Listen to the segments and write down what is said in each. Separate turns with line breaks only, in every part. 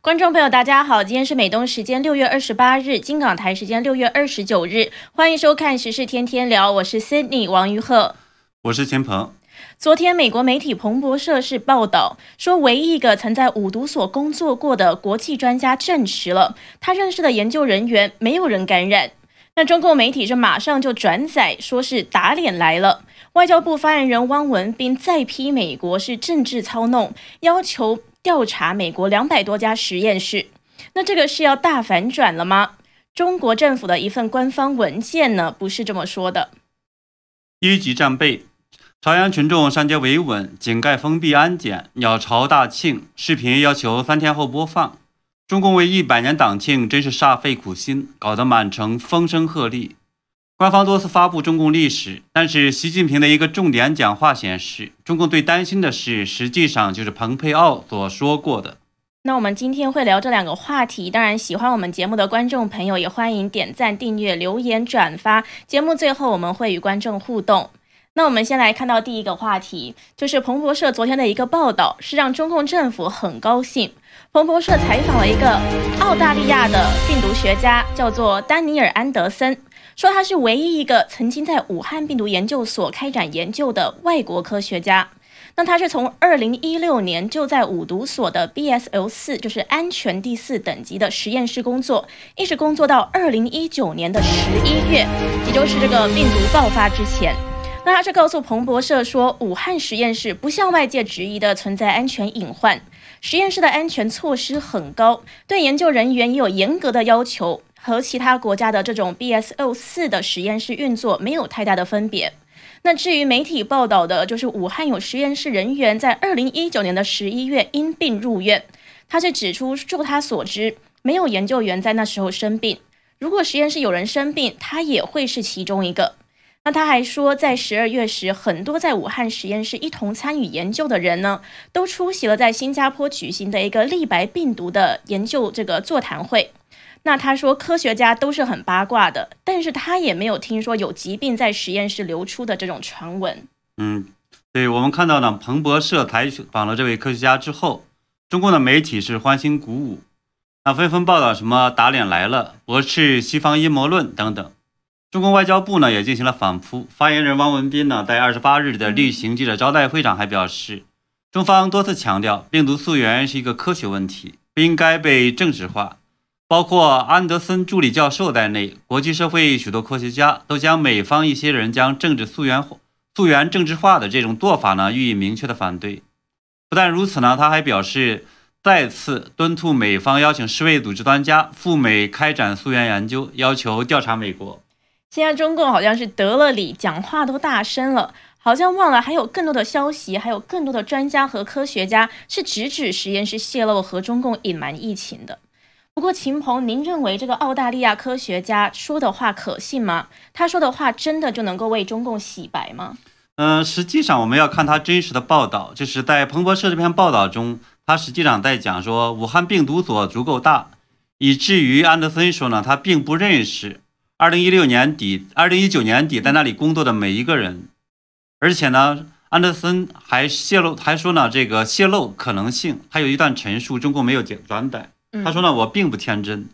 观众朋友，大家好，今天是美东时间六月二十八日，金港台时间六月二十九日，欢迎收看时事天天聊，我是 Sydney 王于鹤，
我是钱鹏。
昨天，美国媒体彭博社是报道说，唯一一个曾在五毒所工作过的国际专家证实了，他认识的研究人员没有人感染。那中共媒体是马上就转载，说是打脸来了。外交部发言人汪文斌再批美国是政治操弄，要求。调查美国两百多家实验室，那这个是要大反转了吗？中国政府的一份官方文件呢，不是这么说的。
一级战备，朝阳群众上街维稳，井盖封闭安检，鸟巢大庆，视频要求三天后播放。中共为一百年党庆，真是煞费苦心，搞得满城风声鹤唳。官方多次发布中共历史，但是习近平的一个重点讲话显示，中共最担心的事，实际上就是蓬佩奥所说过的。
那我们今天会聊这两个话题，当然喜欢我们节目的观众朋友也欢迎点赞、订阅、留言、转发。节目最后我们会与观众互动。那我们先来看到第一个话题，就是彭博社昨天的一个报道，是让中共政府很高兴。彭博社采访了一个澳大利亚的病毒学家，叫做丹尼尔·安德森。说他是唯一一个曾经在武汉病毒研究所开展研究的外国科学家。那他是从二零一六年就在五毒所的 BSL 四，就是安全第四等级的实验室工作，一直工作到二零一九年的十一月，也就是这个病毒爆发之前。那他是告诉彭博社说，武汉实验室不像外界质疑的存在安全隐患，实验室的安全措施很高，对研究人员也有严格的要求。和其他国家的这种 BSL 四的实验室运作没有太大的分别。那至于媒体报道的，就是武汉有实验室人员在二零一九年的十一月因病入院。他是指出，就他所知，没有研究员在那时候生病。如果实验室有人生病，他也会是其中一个。那他还说，在十二月时，很多在武汉实验室一同参与研究的人呢，都出席了在新加坡举行的一个立白病毒的研究这个座谈会。那他说，科学家都是很八卦的，但是他也没有听说有疾病在实验室流出的这种传闻。
嗯，对我们看到呢，彭博社采访了这位科学家之后，中共的媒体是欢欣鼓舞，那纷纷报道什么打脸来了，驳斥西方阴谋论等等。中共外交部呢也进行了反扑，发言人汪文斌呢在二十八日的例行记者招待会上还表示，中方多次强调，病毒溯源是一个科学问题，不应该被政治化。包括安德森助理教授在内，国际社会许多科学家都将美方一些人将政治溯源溯源政治化的这种做法呢予以明确的反对。不但如此呢，他还表示再次敦促美方邀请世卫组织专家赴美开展溯源研究，要求调查美国。
现在中共好像是得了理，讲话都大声了，好像忘了还有更多的消息，还有更多的专家和科学家是直指实验室泄露和中共隐瞒疫情的。不过，秦鹏，您认为这个澳大利亚科学家说的话可信吗？他说的话真的就能够为中共洗白吗？
嗯，实际上我们要看他真实的报道，就是在彭博社这篇报道中，他实际上在讲说武汉病毒所足够大，以至于安德森说呢，他并不认识二零一六年底、二零一九年底在那里工作的每一个人，而且呢，安德森还泄露，还说呢，这个泄露可能性还有一段陈述，中共没有转载。他说呢，我并不天真。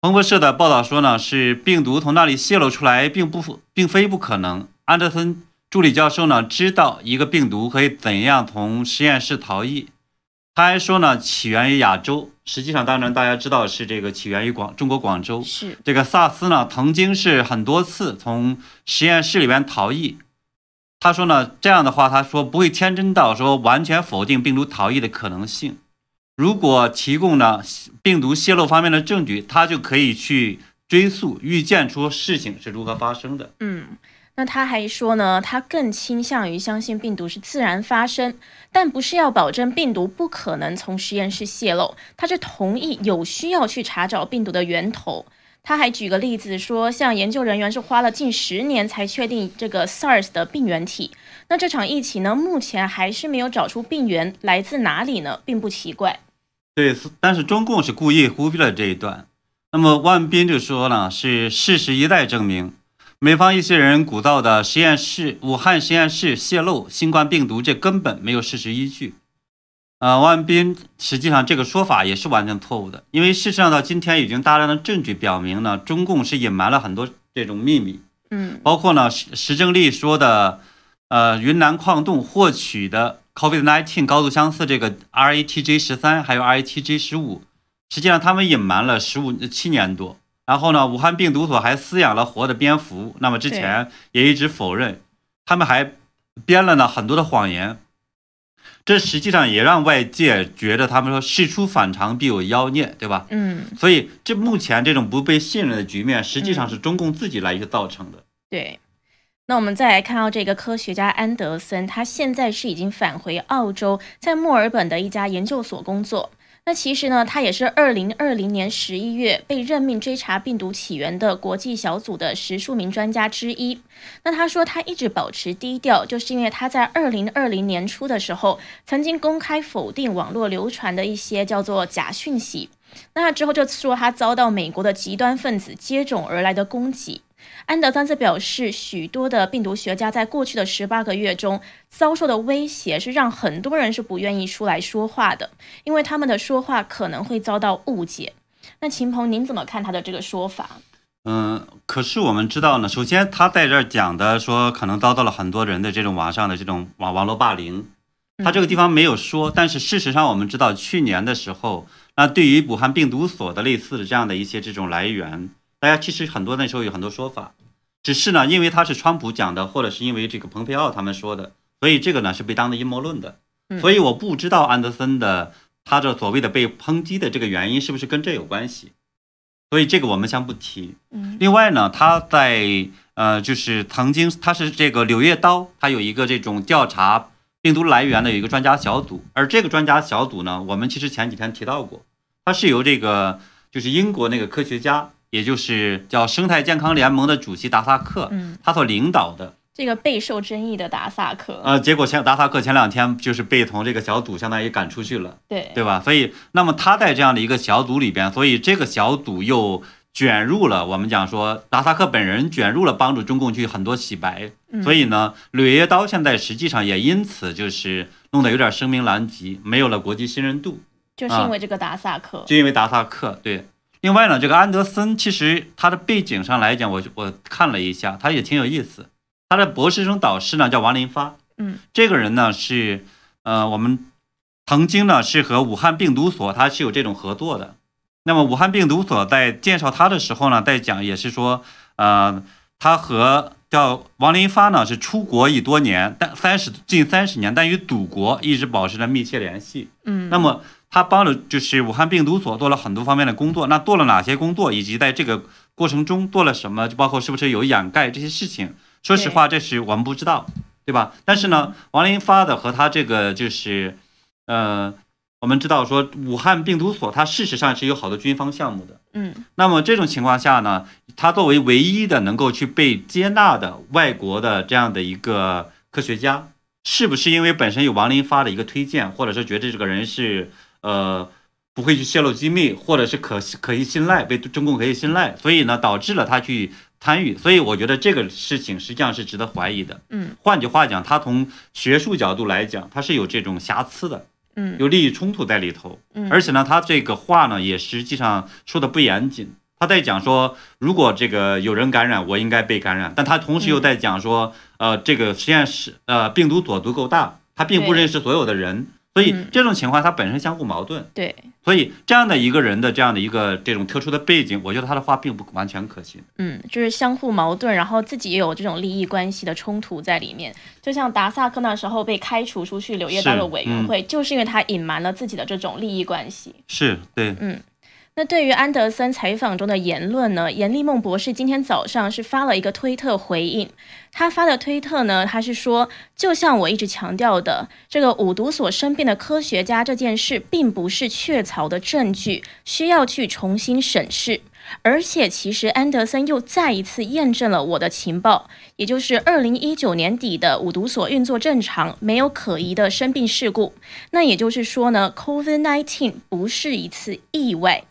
彭博社的报道说呢，是病毒从那里泄露出来，并不并非不可能。安德森助理教授呢，知道一个病毒可以怎样从实验室逃逸。他还说呢，起源于亚洲。实际上，当然大家知道是这个起源于广中国广州。
是
这个萨斯呢，曾经是很多次从实验室里边逃逸。他说呢，这样的话，他说不会天真到说完全否定病毒逃逸的可能性。如果提供了病毒泄露方面的证据，他就可以去追溯、预见出事情是如何发生的。
嗯，那他还说呢，他更倾向于相信病毒是自然发生，但不是要保证病毒不可能从实验室泄露。他是同意有需要去查找病毒的源头。他还举个例子说，像研究人员是花了近十年才确定这个 SARS 的病原体。那这场疫情呢，目前还是没有找出病源来自哪里呢，并不奇怪。
对，但是中共是故意忽略了这一段。那么万斌就说呢，是事实一再证明，美方一些人鼓噪的实验室武汉实验室泄露新冠病毒，这根本没有事实依据。呃，万斌实际上这个说法也是完全错误的，因为事实上到今天已经大量的证据表明呢，中共是隐瞒了很多这种秘密，
嗯
包括呢石石正丽说的，呃，云南矿洞获取的 COVID-19 高度相似这个 RATG 十三还有 RATG 十五，实际上他们隐瞒了十五七年多。然后呢，武汉病毒所还饲养了活的蝙蝠，那么之前也一直否认，他们还编了呢很多的谎言。这实际上也让外界觉得他们说事出反常必有妖孽，对吧？
嗯，
所以这目前这种不被信任的局面，实际上是中共自己来去造成的。
对。那我们再来看到这个科学家安德森，他现在是已经返回澳洲，在墨尔本的一家研究所工作。那其实呢，他也是二零二零年十一月被任命追查病毒起源的国际小组的十数名专家之一。那他说他一直保持低调，就是因为他在二零二零年初的时候，曾经公开否定网络流传的一些叫做假讯息。那之后就说他遭到美国的极端分子接踵而来的攻击。安德森则表示，许多的病毒学家在过去的十八个月中遭受的威胁，是让很多人是不愿意出来说话的，因为他们的说话可能会遭到误解。那秦鹏，您怎么看他的这个说法？
嗯，可是我们知道呢，首先他在这儿讲的说，可能遭到了很多人的这种网上的这种网网络霸凌，他这个地方没有说，但是事实上我们知道，去年的时候，那对于武汉病毒所的类似的这样的一些这种来源，大家其实很多那时候有很多说法。只是呢，因为他是川普讲的，或者是因为这个蓬佩奥他们说的，所以这个呢是被当的阴谋论的。所以我不知道安德森的他这所谓的被抨击的这个原因是不是跟这有关系。所以这个我们先不提。
嗯
另外呢，他在呃，就是曾经他是这个《柳叶刀》，他有一个这种调查病毒来源的有一个专家小组，而这个专家小组呢，我们其实前几天提到过，它是由这个就是英国那个科学家。也就是叫生态健康联盟的主席达萨克，
嗯，
他所领导的
这个备受争议的达萨克，
呃，结果前达萨克前两天就是被从这个小组相当于赶出去了，
对
对吧？所以，那么他在这样的一个小组里边，所以这个小组又卷入了我们讲说达萨克本人卷入了帮助中共去很多洗白，
嗯
所以呢，柳叶刀现在实际上也因此就是弄得有点声名狼藉，没有了国际信任度，
就是因为这个达萨克，
就因为达萨克对。另外呢，这个安德森其实他的背景上来讲，我我看了一下，他也挺有意思。他的博士生导师呢叫王林发，
嗯，
这个人呢是呃我们曾经呢是和武汉病毒所他是有这种合作的。那么武汉病毒所在介绍他的时候呢，在讲也是说，呃，他和叫王林发呢是出国已多年，但三十近三十年，但与祖国一直保持着密切联系。
嗯，
那么他帮了就是武汉病毒所做了很多方面的工作，那做了哪些工作，以及在这个过程中做了什么，就包括是不是有掩盖这些事情。说实话，这是我们不知道，对吧？但是呢，王林发的和他这个就是，呃，我们知道说武汉病毒所它事实上是有好多军方项目的。
嗯
那么这种情况下呢，他作为唯一的能够去被接纳的外国的这样的一个科学家，是不是因为本身有王林发的一个推荐，或者是觉得这个人是呃不会去泄露机密，或者是可可以信赖，被中共可以信赖，所以呢导致了他去参与。所以我觉得这个事情实际上是值得怀疑的。
嗯
换句话讲，他从学术角度来讲，他是有这种瑕疵的，
嗯
有利益冲突在里头。
嗯，
而且呢，他这个话呢也实际上说的不严谨。他在讲说，如果这个有人感染，我应该被感染。但他同时又在讲说，呃，这个实验室呃病毒所足够大，他并不认识所有的人，所以
嗯
这种情况它本身相互矛盾。
对，
所以这样的一个人的这样的一个这种特殊的背景，我觉得他的话并不完全可信。
嗯，就是相互矛盾，然后自己也有这种利益关系的冲突在里面。就像达萨克那时候被开除出去柳叶刀的委员会，就是因为他隐瞒了自己的这种利益关系。
是对，
那对于安德森采访中的言论呢，严立梦博士今天早上是发了一个推特回应。他发的推特呢，他是说，就像我一直强调的，这个五毒所生病的科学家这件事，并不是确凿的证据，需要去重新审视。而且，其实安德森又再一次验证了我的情报，也就是二零一九年底的五毒所运作正常，没有可疑的生病事故。那也就是说呢，COVID-19 不是一次意外。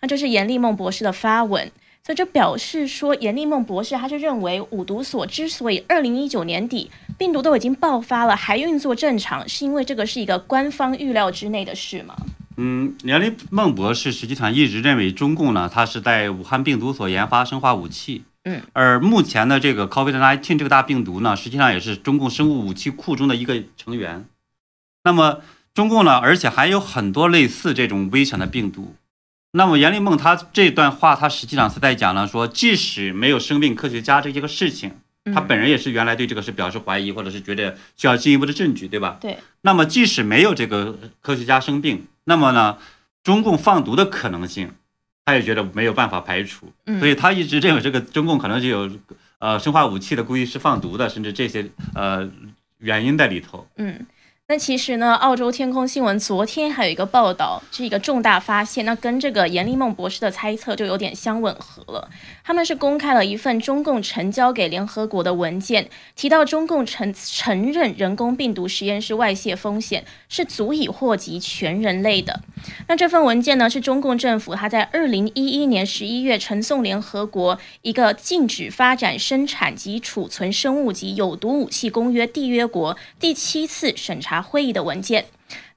那就是严立梦博士的发文。所以这表示说，严立梦博士他是认为五毒所之所以二零一九年底病毒都已经爆发了，还运作正常，是因为这个是一个官方预料之内的事吗？
嗯，严立梦博士实际上一直认为中共呢，它是在武汉病毒所研发生化武器。
嗯，
而目前的这个 COVID-19 这个大病毒呢，实际上也是中共生物武器库中的一个成员。那么中共呢，而且还有很多类似这种危险的病毒。那么严立梦他这段话，他实际上是在讲呢说，即使没有生病科学家这些个事情，他本人也是原来对这个是表示怀疑，或者是觉得需要进一步的证据，对吧？
对。
那么即使没有这个科学家生病，那么呢，中共放毒的可能性，他也觉得没有办法排除。所以他一直认为这个中共可能就有呃生化武器的，故意是放毒的，甚至这些呃原因在里头。
嗯。那其实呢，澳洲天空新闻昨天还有一个报道，是一个重大发现，那跟这个严立梦博士的猜测就有点相吻合了。他们是公开了一份中共呈交给联合国的文件，提到中共承承认人工病毒实验室外泄风险是足以祸及全人类的。那这份文件呢，是中共政府他在二零一一年十一月呈送联合国一个禁止发展、生产及储存生物及有毒武器公约缔约国第七次审查。会议的文件，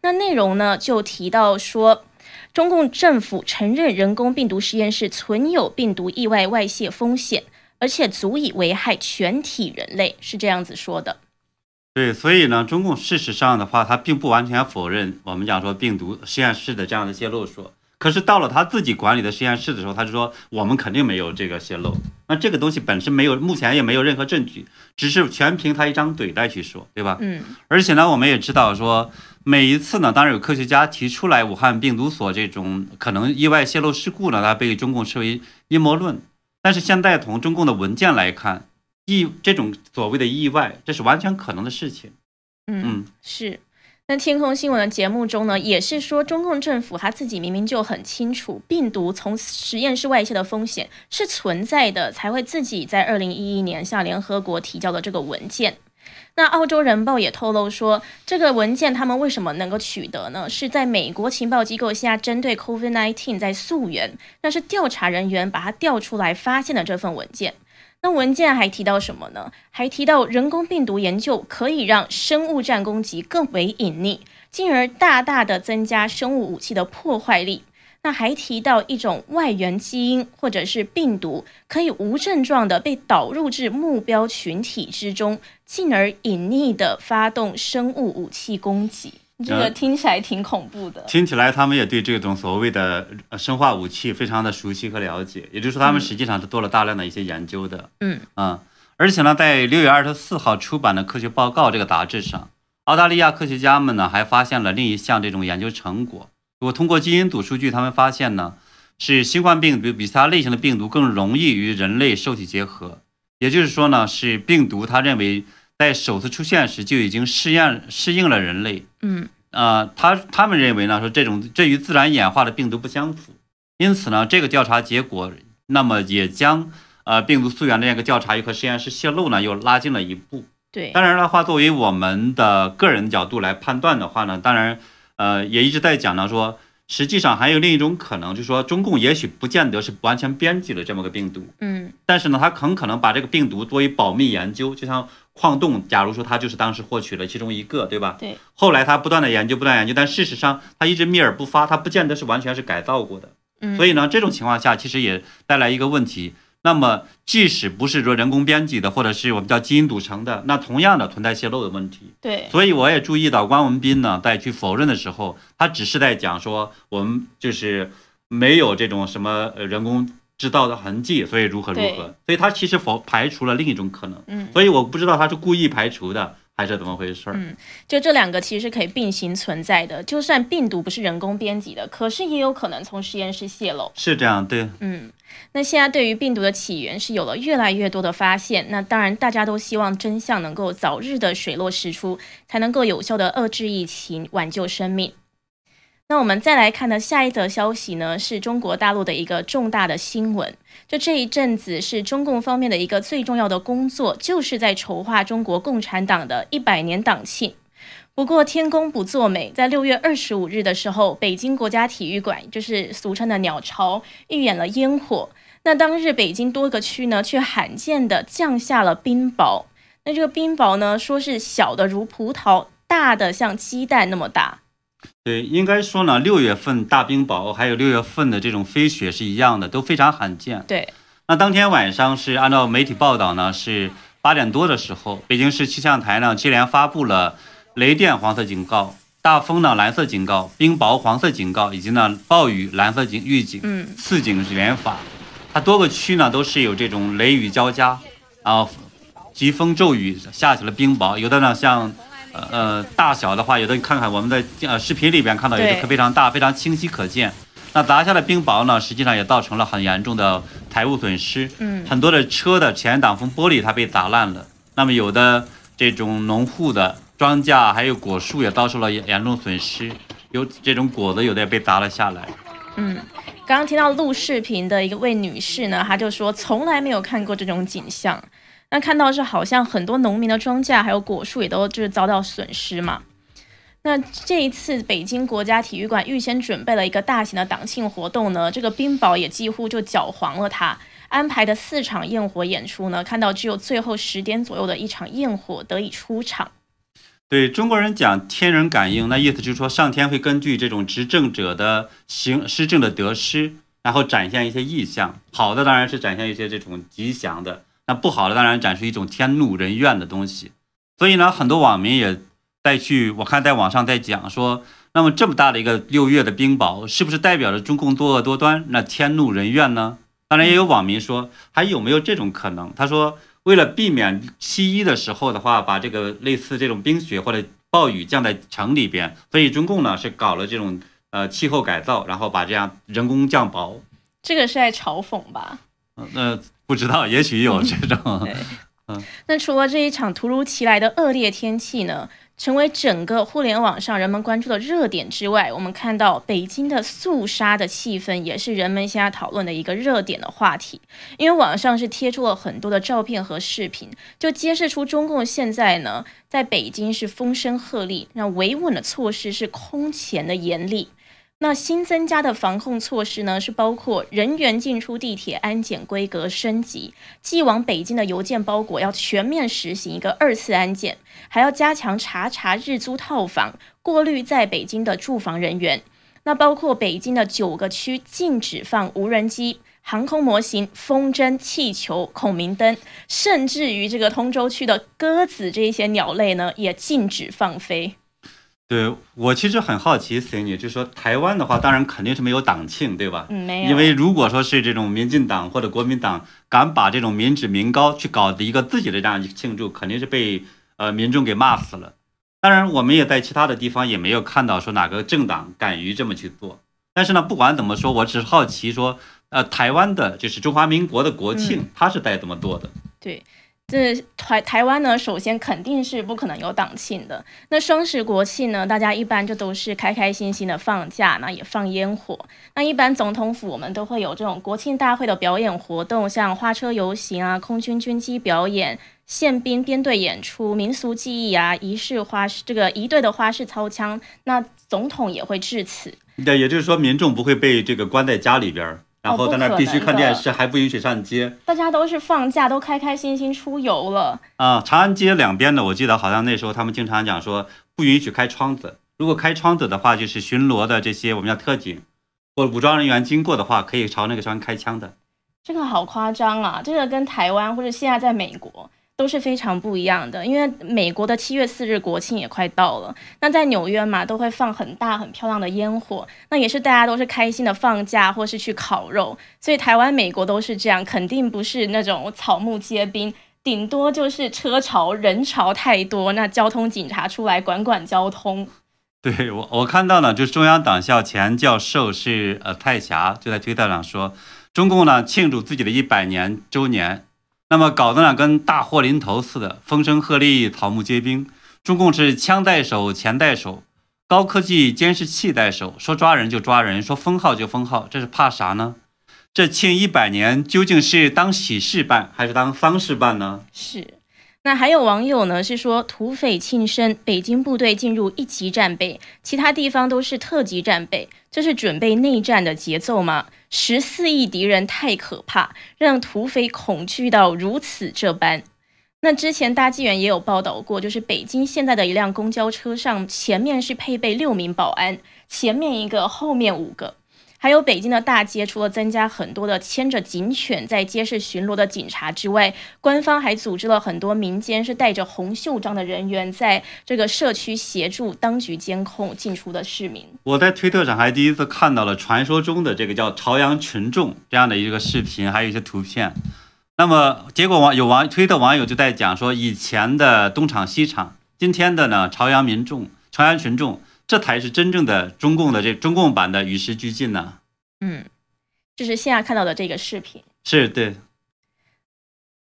那内容呢就提到说，中共政府承认人工病毒实验室存有病毒意外外泄风险，而且足以危害全体人类，是这样子说的。
对，所以呢，中共事实上的话，它并不完全否认我们讲说病毒实验室的这样的泄露说。可是到了他自己管理的实验室的时候，他就说我们肯定没有这个泄露。那这个东西本身没有，目前也没有任何证据，只是全凭他一张嘴来去说，对吧？
嗯。
而且呢，我们也知道说，每一次呢，当然有科学家提出来武汉病毒所这种可能意外泄露事故呢，它被中共视为阴谋论。但是现在从中共的文件来看，意这种所谓的意外，这是完全可能的事情。
嗯，是。那天空新闻的节目中呢，也是说中共政府他自己明明就很清楚病毒从实验室外泄的风险是存在的，才会自己在二零一一年向联合国提交的这个文件。那澳洲人报也透露说，这个文件他们为什么能够取得呢？是在美国情报机构下针对 COVID-19 在溯源，那是调查人员把它调出来发现的这份文件。那文件还提到什么呢？还提到人工病毒研究可以让生物战攻击更为隐匿，进而大大的增加生物武器的破坏力。那还提到一种外源基因或者是病毒，可以无症状的被导入至目标群体之中，进而隐匿的发动生物武器攻击。这个听起来挺恐怖的。
听起来他们也对这种所谓的生化武器非常的熟悉和了解，也就是说他们实际上是做了大量的一些研究的。
嗯
啊，而且呢，在六月二十四号出版的《科学报告》这个杂志上，澳大利亚科学家们呢还发现了另一项这种研究成果。如果通过基因组数据，他们发现呢，是新冠病毒比其他类型的病毒更容易与人类受体结合。也就是说呢，是病毒他认为。在首次出现时就已经适应适应了人类，
嗯，
呃，他他们认为呢，说这种这与自然演化的病毒不相符，因此呢，这个调查结果，那么也将呃病毒溯源的这个调查与和实验室泄露呢又拉近了一步。
对，
当然的话，作为我们的个人角度来判断的话呢，当然，呃，也一直在讲呢说。实际上还有另一种可能，就是说中共也许不见得是完全编辑了这么个病毒，
嗯，
但是呢，他很可能把这个病毒作为保密研究，就像矿洞，假如说他就是当时获取了其中一个，对吧？
对。
后来他不断的研究，不断研究，但事实上他一直秘而不发，他不见得是完全是改造过的，
嗯。
所以呢，这种情况下其实也带来一个问题。那么，即使不是说人工编辑的，或者是我们叫基因组成的，那同样的存在泄露的问题。
对，
所以我也注意到关文斌呢，在去否认的时候，他只是在讲说我们就是没有这种什么呃人工制造的痕迹，所以如何如何。所以他其实否排除了另一种可能。
嗯，
所以我不知道他是故意排除的。还是怎么回事儿？
嗯，就这两个其实是可以并行存在的。就算病毒不是人工编辑的，可是也有可能从实验室泄露。
是这样，对。
嗯，那现在对于病毒的起源是有了越来越多的发现。那当然，大家都希望真相能够早日的水落石出，才能够有效的遏制疫情，挽救生命。那我们再来看的下一则消息呢，是中国大陆的一个重大的新闻。就这一阵子，是中共方面的一个最重要的工作，就是在筹划中国共产党的一百年党庆。不过天公不作美，在六月二十五日的时候，北京国家体育馆就是俗称的鸟巢，预演了烟火。那当日北京多个区呢，却罕见的降下了冰雹。那这个冰雹呢，说是小的如葡萄，大的像鸡蛋那么大。
对，应该说呢，六月份大冰雹还有六月份的这种飞雪是一样的，都非常罕见。
对，
那当天晚上是按照媒体报道呢，是八点多的时候，北京市气象台呢接连发布了雷电黄色警告、大风呢蓝色警告、冰雹黄色警告，以及呢暴雨蓝色警预警。
嗯，
四警是连发，它多个区呢都是有这种雷雨交加，然后疾风骤雨，下起了冰雹，有的呢像。呃呃，大小的话，有的你看看我们在呃视频里边看到，有的非常大，非常清晰可见。那砸下的冰雹呢，实际上也造成了很严重的财物损失。
嗯，
很多的车的前挡风玻璃它被砸烂了。那么有的这种农户的庄稼还有果树也遭受了严严重损失，有这种果子有的也被砸了下来。
嗯，刚刚听到录视频的一位女士呢，她就说从来没有看过这种景象。那看到是好像很多农民的庄稼还有果树也都就是遭到损失嘛。那这一次北京国家体育馆预先准备了一个大型的党庆活动呢，这个冰雹也几乎就搅黄了它安排的四场焰火演出呢，看到只有最后十点左右的一场焰火得以出场。
对中国人讲天人感应，那意思就是说上天会根据这种执政者的行施政的得失，然后展现一些意象，好的当然是展现一些这种吉祥的。那不好的当然展示一种天怒人怨的东西，所以呢，很多网民也在去，我看在网上在讲说，那么这么大的一个六月的冰雹，是不是代表着中共作恶多端，那天怒人怨呢？当然也有网民说，还有没有这种可能？他说，为了避免七一的时候的话，把这个类似这种冰雪或者暴雨降在城里边，所以中共呢是搞了这种呃气候改造，然后把这样人工降雹。
这个是在嘲讽吧？
嗯，那。不知道，也许有这种。
嗯，那除了这一场突如其来的恶劣天气呢，成为整个互联网上人们关注的热点之外，我们看到北京的肃杀的气氛也是人们现在讨论的一个热点的话题。因为网上是贴出了很多的照片和视频，就揭示出中共现在呢在北京是风声鹤唳，那维稳的措施是空前的严厉。那新增加的防控措施呢，是包括人员进出地铁安检规格升级，寄往北京的邮件包裹要全面实行一个二次安检，还要加强查查日租套房，过滤在北京的住房人员。那包括北京的九个区禁止放无人机、航空模型、风筝、气球、孔明灯，甚至于这个通州区的鸽子这些鸟类呢，也禁止放飞。
对我其实很好奇，Cindy，就是说台湾的话，当然肯定是没有党庆，对吧？
嗯，没有。
因为如果说是这种民进党或者国民党敢把这种民脂民膏去搞的一个自己的这样一个庆祝，肯定是被呃民众给骂死了。当然，我们也在其他的地方也没有看到说哪个政党敢于这么去做。但是呢，不管怎么说，我只是好奇说，呃，台湾的就是中华民国的国庆，他是在怎么做的？
对。这台台湾呢，首先肯定是不可能有党庆的。那双十国庆呢，大家一般就都是开开心心的放假，那也放烟火。那一般总统府我们都会有这种国庆大会的表演活动，像花车游行啊、空军军机表演、宪兵编队演出、民俗技艺啊、仪式花式这个一队的花式操枪。那总统也会致辞。
对，也就是说民众不会被这个关在家里边儿。然后在那必须看电视，还不允许上街。
大家都是放假，都开开心心出游了。
啊，长安街两边的，我记得好像那时候他们经常讲说，不允许开窗子。如果开窗子的话，就是巡逻的这些我们叫特警或武装人员经过的话，可以朝那个窗开枪的。
这个好夸张啊！这个跟台湾或者现在在美国。都是非常不一样的，因为美国的七月四日国庆也快到了，那在纽约嘛，都会放很大很漂亮的烟火，那也是大家都是开心的放假或是去烤肉，所以台湾、美国都是这样，肯定不是那种草木皆兵，顶多就是车潮人潮太多，那交通警察出来管管交通。
对我我看到呢，就是中央党校前教授是呃蔡霞就在推特上说，中共呢庆祝自己的一百年周年。那么搞得呢跟大祸临头似的，风声鹤唳，草木皆兵。中共是枪在手，钱在手，高科技监视器在手，说抓人就抓人，说封号就封号，这是怕啥呢？这庆一百年究竟是当喜事办还是当丧事办呢？
是。那还有网友呢是说土匪庆生，北京部队进入一级战备，其他地方都是特级战备，这是准备内战的节奏吗？十四亿敌人太可怕，让土匪恐惧到如此这般。那之前大纪元也有报道过，就是北京现在的一辆公交车上，前面是配备六名保安，前面一个，后面五个。还有北京的大街，除了增加很多的牵着警犬在街市巡逻的警察之外，官方还组织了很多民间是带着红袖章的人员，在这个社区协助当局监控进出的市民。
我在推特上还第一次看到了传说中的这个叫朝阳群众这样的一个视频，还有一些图片。那么结果网有网推特网友就在讲说，以前的东厂西厂，今天的呢朝阳民众、朝阳群众。这才是真正的中共的这中共版的与时俱进呢。
嗯，这是现在看到的这个视频。
是对。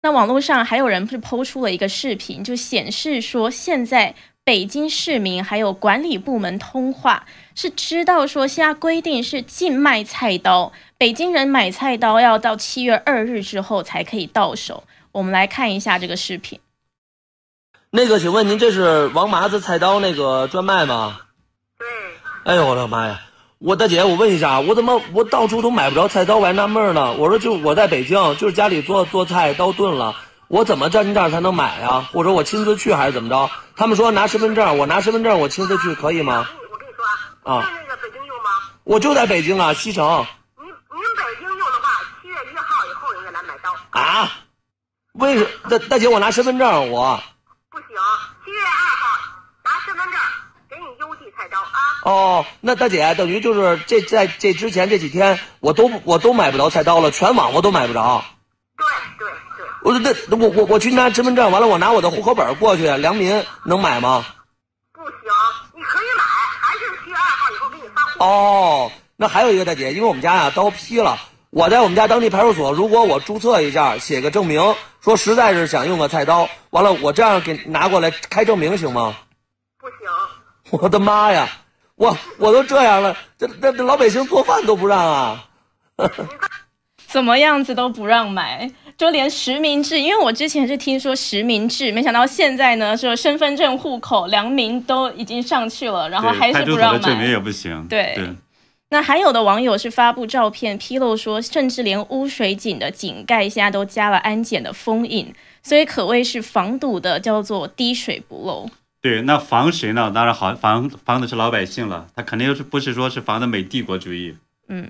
那网络上还有人是抛出了一个视频，就显示说，现在北京市民还有管理部门通话，是知道说现在规定是禁卖菜刀，北京人买菜刀要到七月二日之后才可以到手。我们来看一下这个视频。
那个，请问您这是王麻子菜刀那个专卖吗？哎呦我的妈呀！我大姐，我问一下，我怎么我到处都买不着菜刀？我还纳闷呢。我说就我在北京，就是家里做做菜刀钝了，我怎么在您这儿才能买呀？或者我亲自去还是怎么着？他们说拿身份证，我拿身份证，我亲自去可以吗？
我跟你说啊，在那个北京用吗？
我就在北京啊，西城。
您您北京用的话，七月一号以后应该来买刀。
啊？为什大大姐，我拿身份证，我。
不行，七月二号拿身份证。
哦，那大姐等于就是这在这之前这几天我都我都买不着菜刀了，全网我都买不着。
对对对。
我那我我我去拿身份证，完了我拿我的户口本过去，良民能买吗？
不行，你可以买，还是七月二号以后给你发货。哦，
那还有一个大姐，因为我们家呀刀劈了，我在我们家当地派出所，如果我注册一下，写个证明，说实在是想用个菜刀，完了我这样给拿过来开证明行吗？
不行。
我的妈呀！我我都这样了，这这这老百姓做饭都不让啊！
怎么样子都不让买，就连实名制，因为我之前是听说实名制，没想到现在呢，说身份证、户口、良民都已经上去了，然后还是不让买。
证明也不行。
对。那还有的网友是发布照片披露说，甚至连污水井的井盖现在都加了安检的封印，所以可谓是防堵的叫做滴水不漏。
对，那防谁呢？当然好，防防的是老百姓了。他肯定是不是说是防的美帝国主义？
嗯，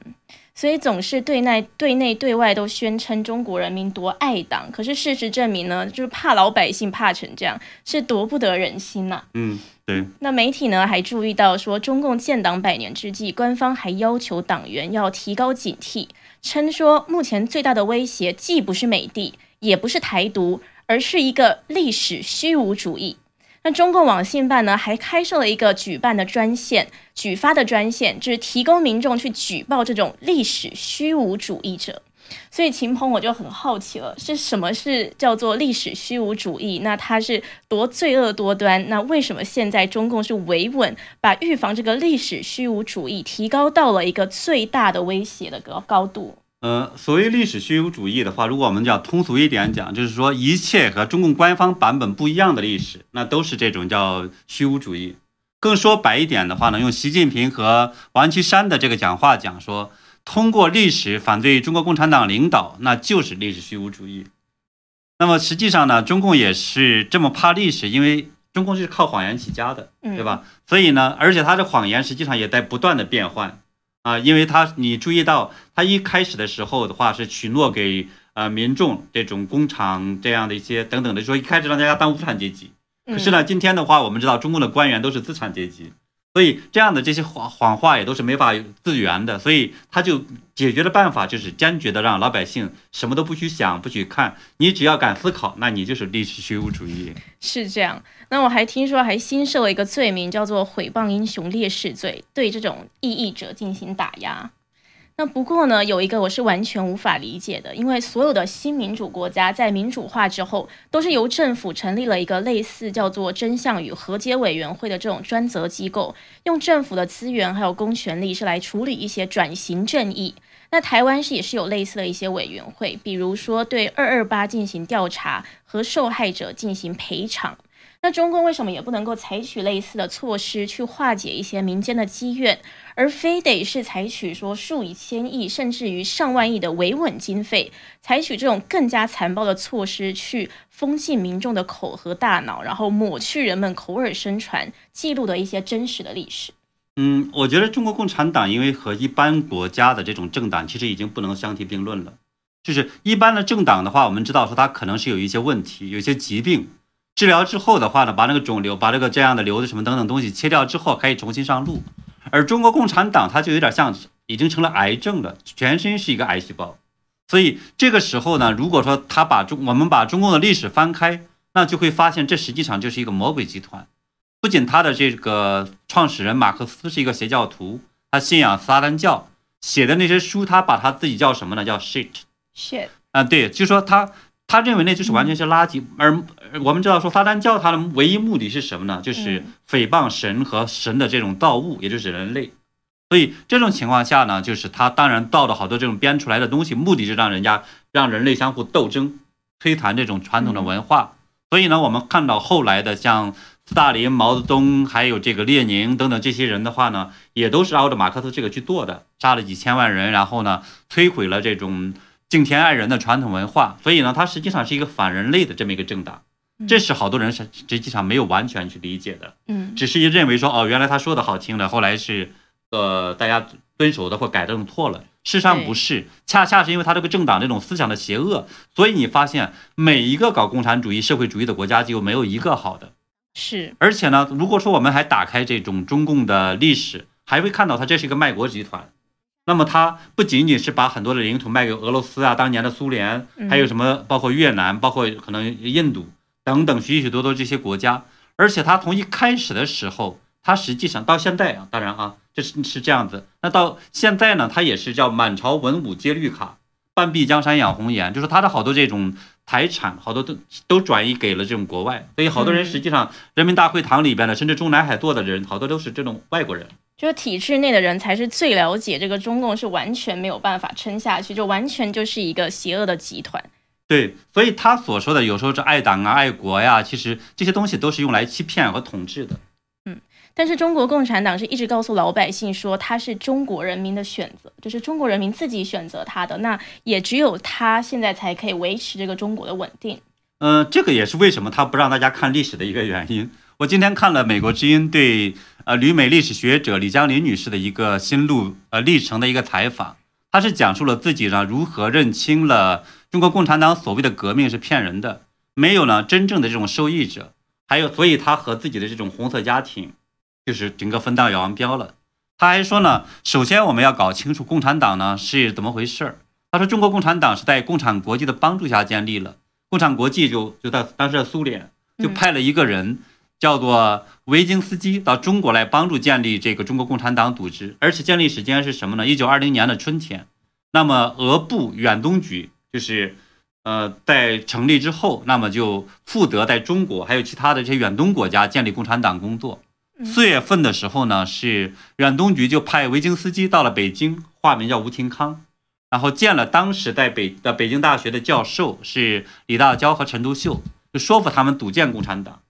所以总是对内、对内、对外都宣称中国人民多爱党，可是事实证明呢，就是怕老百姓怕成这样，是夺不得人心呐。
嗯，对。
那媒体呢还注意到说，中共建党百年之际，官方还要求党员要提高警惕，称说目前最大的威胁既不是美帝，也不是台独，而是一个历史虚无主义。那中共网信办呢，还开设了一个举办的专线、举发的专线，就是提供民众去举报这种历史虚无主义者。所以秦鹏我就很好奇了，是什么是叫做历史虚无主义？那它是多罪恶多端？那为什么现在中共是维稳，把预防这个历史虚无主义提高到了一个最大的威胁的高高度？
呃，所谓历史虚无主义的话，如果我们讲通俗一点讲，就是说一切和中共官方版本不一样的历史，那都是这种叫虚无主义。更说白一点的话呢，用习近平和王岐山的这个讲话讲说，通过历史反对中国共产党领导，那就是历史虚无主义。那么实际上呢，中共也是这么怕历史，因为中共就是靠谎言起家的，对吧？所以呢，而且他的谎言实际上也在不断的变换。啊，因为他你注意到，他一开始的时候的话是许诺给呃民众这种工厂这样的一些等等的，说一开始让大家当无产阶级。可是呢，今天的话我们知道，中共的官员都是资产阶级。所以这样的这些谎谎话也都是没法自圆的，所以他就解决的办法就是坚决的让老百姓什么都不去想、不去看，你只要敢思考，那你就是历史虚无主义。
是这样。那我还听说还新设了一个罪名，叫做毁谤英雄烈士罪，对这种异议者进行打压。那不过呢，有一个我是完全无法理解的，因为所有的新民主国家在民主化之后，都是由政府成立了一个类似叫做真相与和解委员会的这种专责机构，用政府的资源还有公权力是来处理一些转型正义。那台湾是也是有类似的一些委员会，比如说对二二八进行调查和受害者进行赔偿。那中共为什么也不能够采取类似的措施去化解一些民间的积怨，而非得是采取说数以千亿甚至于上万亿的维稳经费，采取这种更加残暴的措施去封禁民众的口和大脑，然后抹去人们口耳相传记录的一些真实的历史？
嗯，我觉得中国共产党因为和一般国家的这种政党其实已经不能相提并论了。就是一般的政党的话，我们知道说它可能是有一些问题，有一些疾病。治疗之后的话呢，把那个肿瘤、把这个这样的瘤子什么等等东西切掉之后，可以重新上路。而中国共产党它就有点像已经成了癌症了，全身是一个癌细胞。所以这个时候呢，如果说他把中我们把中共的历史翻开，那就会发现这实际上就是一个魔鬼集团。不仅他的这个创始人马克思是一个邪教徒，他信仰撒旦教，写的那些书，他把他自己叫什么呢？叫 shit
shit
啊，对，就说他。他认为那就是完全是垃圾，而我们知道说撒旦教他的唯一目的是什么呢？就是诽谤神和神的这种造物，也就是人类。所以这种情况下呢，就是他当然造了好多这种编出来的东西，目的是让人家让人类相互斗争，推弹这种传统的文化。所以呢，我们看到后来的像斯大林、毛泽东，还有这个列宁等等这些人的话呢，也都是按照马克思这个去做的，杀了几千万人，然后呢，摧毁了这种。敬天爱人的传统文化，所以呢，它实际上是一个反人类的这么一个政党，这是好多人是实际上没有完全去理解的，
嗯，
只是认为说哦，原来他说的好听的，后来是呃大家遵守的或改正错了，事实上不是，恰恰是因为他这个政党这种思想的邪恶，所以你发现每一个搞共产主义、社会主义的国家就没有一个好的，
是，
而且呢，如果说我们还打开这种中共的历史，还会看到它这是一个卖国集团。那么它不仅仅是把很多的领土卖给俄罗斯啊，当年的苏联，还有什么包括越南，包括可能印度等等许许多多这些国家，而且它从一开始的时候，它实际上到现在啊，当然啊，这是是这样子。那到现在呢，它也是叫满朝文武皆绿卡，半壁江山养红颜，就是它的好多这种财产，好多都都转移给了这种国外，所以好多人实际上人民大会堂里边的，甚至中南海坐的人，好多都是这种外国人。
就是体制内的人才是最了解这个中共是完全没有办法撑下去，就完全就是一个邪恶的集团。
对，所以他所说的有时候这爱党啊、爱国呀，其实这些东西都是用来欺骗和统治的。
嗯，但是中国共产党是一直告诉老百姓说，他是中国人民的选择，就是中国人民自己选择他的，那也只有他现在才可以维持这个中国的稳定。
嗯，这个也是为什么他不让大家看历史的一个原因。我今天看了美国之音对。呃，旅美历史学者李江林女士的一个心路呃历程的一个采访，她是讲述了自己呢如何认清了中国共产党所谓的革命是骗人的，没有呢真正的这种受益者，还有所以他和自己的这种红色家庭就是整个分道扬镳了。他还说呢，首先我们要搞清楚共产党呢是怎么回事儿。他说中国共产党是在共产国际的帮助下建立了，共产国际就就在当时的苏联就派了一个人。叫做维京斯基到中国来帮助建立这个中国共产党组织，而且建立时间是什么呢？一九二零年的春天。那么俄部远东局就是，呃，在成立之后，那么就负责在中国还有其他的这些远东国家建立共产党工作。四月份的时候呢，是远东局就派维京斯基到了北京，化名叫吴廷康，然后见了当时在北的北京大学的教授是李大钊和陈独秀，就说服他们组建共产党。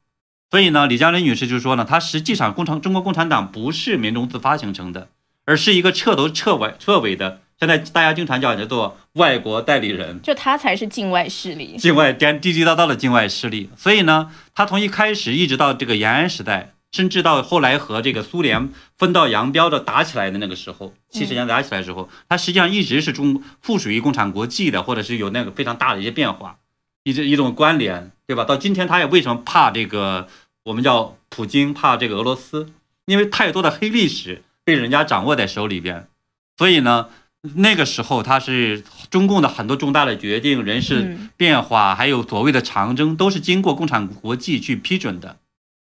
所以呢，李嘉林女士就说呢，她实际上共产中国共产党不是民众自发形成的，而是一个彻头彻尾彻尾的，现在大家经常叫叫做外国代理人，
就他才是境外势力，
境外地地地道道的境外势力。所以呢，他从一开始一直到这个延安时代，甚至到后来和这个苏联分道扬镳的打起来的那个时候，七十年打起来的时候，他实际上一直是中附属于共产国际的，或者是有那个非常大的一些变化，一直一种关联，对吧？到今天他也为什么怕这个？我们叫普京怕这个俄罗斯，因为太多的黑历史被人家掌握在手里边，所以呢，那个时候他是中共的很多重大的决定、人事变化，还有所谓的长征，都是经过共产国际去批准的。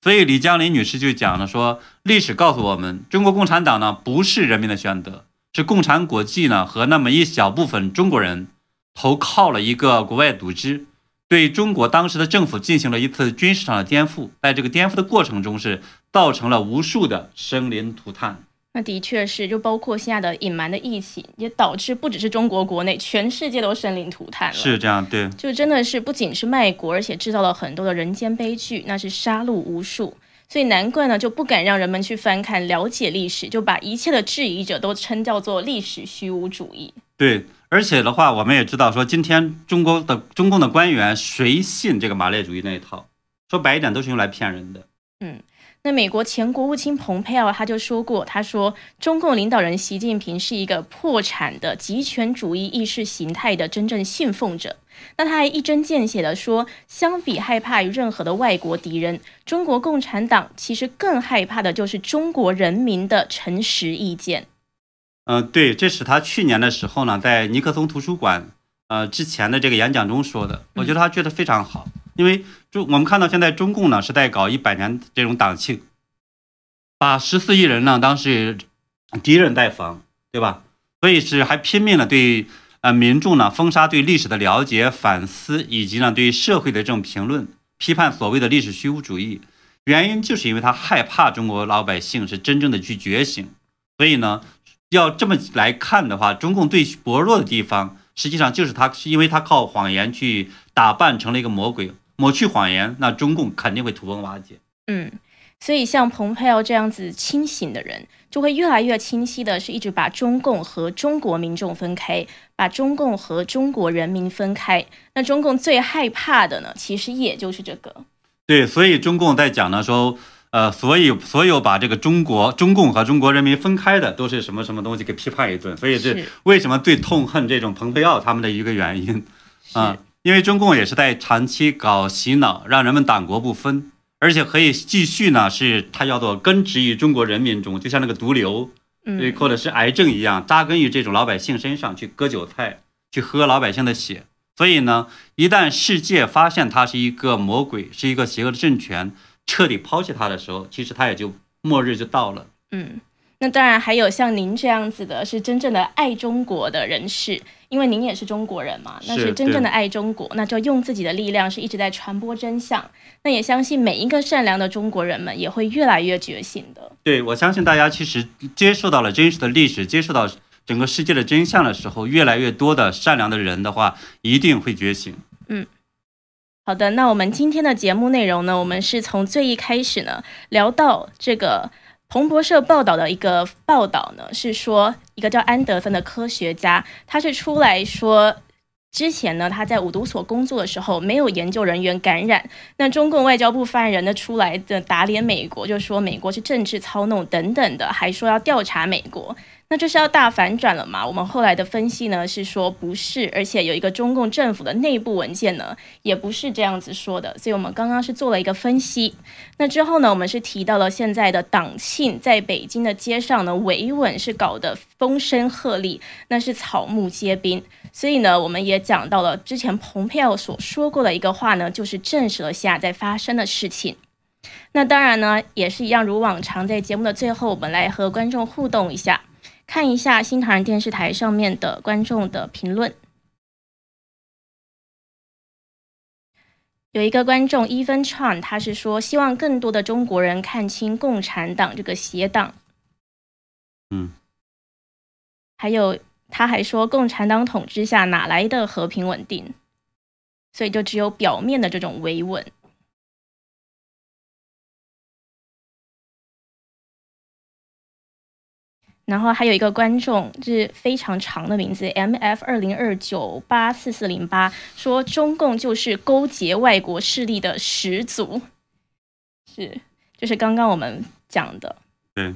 所以李江林女士就讲了说，历史告诉我们，中国共产党呢不是人民的选择，是共产国际呢和那么一小部分中国人投靠了一个国外组织。对中国当时的政府进行了一次军事上的颠覆，在这个颠覆的过程中是造成了无数的生灵涂炭。
那的确是，就包括现在的隐瞒的疫情，也导致不只是中国国内，全世界都生灵涂炭了。
是这样，对，
就真的是不仅是卖国，而且制造了很多的人间悲剧，那是杀戮无数。所以难怪呢，就不敢让人们去翻看了解历史，就把一切的质疑者都称叫做历史虚无主义。
对，而且的话，我们也知道说，今天中国的中共的官员谁信这个马列主义那一套？说白一点，都是用来骗人的。
嗯。那美国前国务卿蓬佩奥他就说过，他说中共领导人习近平是一个破产的极权主义意识形态的真正信奉者。那他还一针见血地说，相比害怕于任何的外国敌人，中国共产党其实更害怕的就是中国人民的诚实意见。
嗯，对，这是他去年的时候呢，在尼克松图书馆呃之前的这个演讲中说的，我觉得他觉得非常好。因为中我们看到现在中共呢是在搞一百年这种党庆，把十四亿人呢当是敌人在防，对吧？所以是还拼命的对呃民众呢封杀对历史的了解、反思，以及呢对社会的这种评论、批判所谓的历史虚无主义。原因就是因为他害怕中国老百姓是真正的去觉醒。所以呢，要这么来看的话，中共最薄弱的地方，实际上就是他是因为他靠谎言去打扮成了一个魔鬼。抹去谎言，那中共肯定会土崩瓦解。
嗯，所以像蓬佩奥这样子清醒的人，就会越来越清晰的是一直把中共和中国民众分开，把中共和中国人民分开。那中共最害怕的呢，其实也就是这个。
对，所以中共在讲呢说，呃，所以所有把这个中国、中共和中国人民分开的，都是什么什么东西给批判一顿。所以这为什么最痛恨这种蓬佩奥他们的一个原因啊。因为中共也是在长期搞洗脑，让人们党国不分，而且可以继续呢，是它叫做根植于中国人民中，就像那个毒瘤，
嗯，
或者是癌症一样，扎根于这种老百姓身上，去割韭菜，去喝老百姓的血。所以呢，一旦世界发现它是一个魔鬼，是一个邪恶的政权，彻底抛弃它的时候，其实它也就末日就到了。
嗯。那当然还有像您这样子的，是真正的爱中国的人士，因为您也是中国人嘛，那是真正的爱中国，那就用自己的力量是一直在传播真相。那也相信每一个善良的中国人们也会越来越觉醒的。
对，我相信大家其实接受到了真实的历史，接受到整个世界的真相的时候，越来越多的善良的人的话，一定会觉醒。
嗯，好的，那我们今天的节目内容呢，我们是从最一开始呢聊到这个。彭博社报道的一个报道呢，是说一个叫安德森的科学家，他是出来说，之前呢他在五毒所工作的时候，没有研究人员感染。那中共外交部发言人呢出来的打脸美国，就说美国是政治操弄等等的，还说要调查美国。那这是要大反转了吗？我们后来的分析呢是说不是，而且有一个中共政府的内部文件呢也不是这样子说的，所以我们刚刚是做了一个分析。那之后呢，我们是提到了现在的党庆在北京的街上呢维稳是搞得风声鹤唳，那是草木皆兵。所以呢，我们也讲到了之前蓬佩奥所说过的一个话呢，就是证实了现在在发生的事情。那当然呢，也是一样，如往常在节目的最后，我们来和观众互动一下。看一下新唐人电视台上面的观众的评论，有一个观众 Even Chan，他是说希望更多的中国人看清共产党这个邪党。
嗯，
还有他还说共产党统治下哪来的和平稳定？所以就只有表面的这种维稳。然后还有一个观众就是非常长的名字，M F 二零二九八四四零八，说中共就是勾结外国势力的始祖，是，就是刚刚我们讲的，
对，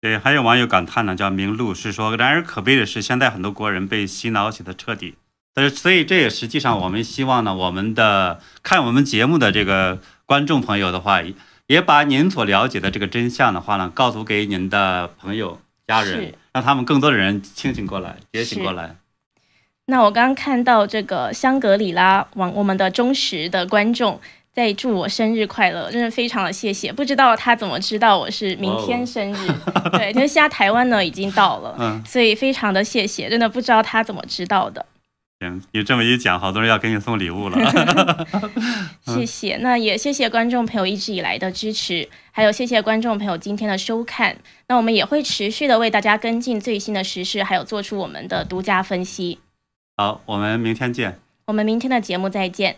对，还有网友感叹呢，叫明路是说，然而可悲的是，现在很多国人被洗脑洗的彻底。呃，所以这也实际上我们希望呢，我们的看我们节目的这个观众朋友的话，也把您所了解的这个真相的话呢，告诉给您的朋友、家人，让他们更多的人清醒过来、觉醒过来。
那我刚刚看到这个香格里拉网，我们的忠实的观众在祝我生日快乐，真的非常的谢谢。不知道他怎么知道我是明天生日？对，因为现在台湾呢已经到了，嗯，所以非常的谢谢，真的不知道他怎么知道的。
行，你这么一讲，好多人要给你送礼物了。
谢谢，那也谢谢观众朋友一直以来的支持，还有谢谢观众朋友今天的收看。那我们也会持续的为大家跟进最新的时事，还有做出我们的独家分析。
好，我们明天见。
我们明天的节目再见。